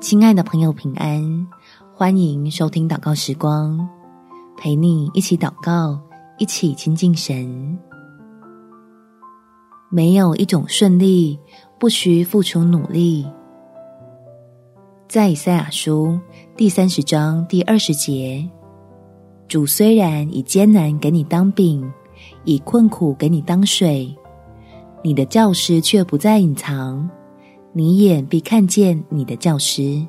亲爱的朋友，平安！欢迎收听祷告时光，陪你一起祷告，一起亲近神。没有一种顺利不需付出努力。在以赛亚书第三十章第二十节，主虽然以艰难给你当饼，以困苦给你当水，你的教师却不再隐藏。你眼必看见你的教师。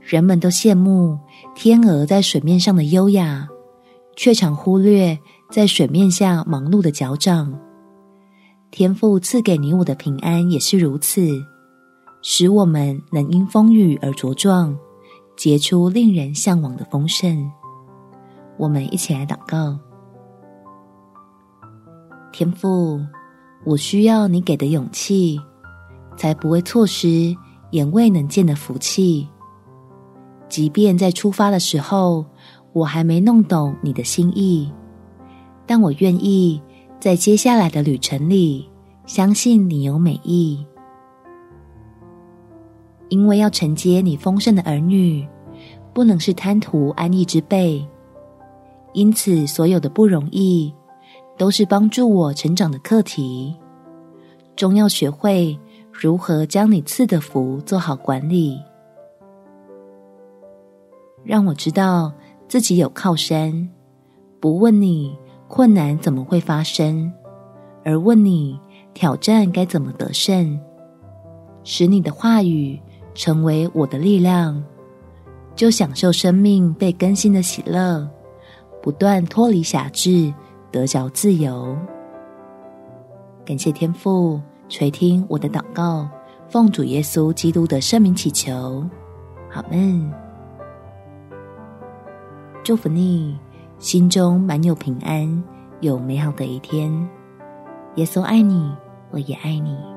人们都羡慕天鹅在水面上的优雅，却常忽略在水面下忙碌的脚掌。天父赐给你我的平安也是如此，使我们能因风雨而茁壮，结出令人向往的丰盛。我们一起来祷告，天父。我需要你给的勇气，才不会错失眼未能见的福气。即便在出发的时候，我还没弄懂你的心意，但我愿意在接下来的旅程里，相信你有美意。因为要承接你丰盛的儿女，不能是贪图安逸之辈，因此所有的不容易，都是帮助我成长的课题，终要学会如何将你赐的福做好管理。让我知道自己有靠山，不问你困难怎么会发生，而问你挑战该怎么得胜，使你的话语成为我的力量，就享受生命被更新的喜乐，不断脱离辖制。得着自由，感谢天父垂听我的祷告，奉主耶稣基督的圣名祈求，好们。祝福你，心中满有平安，有美好的一天。耶稣爱你，我也爱你。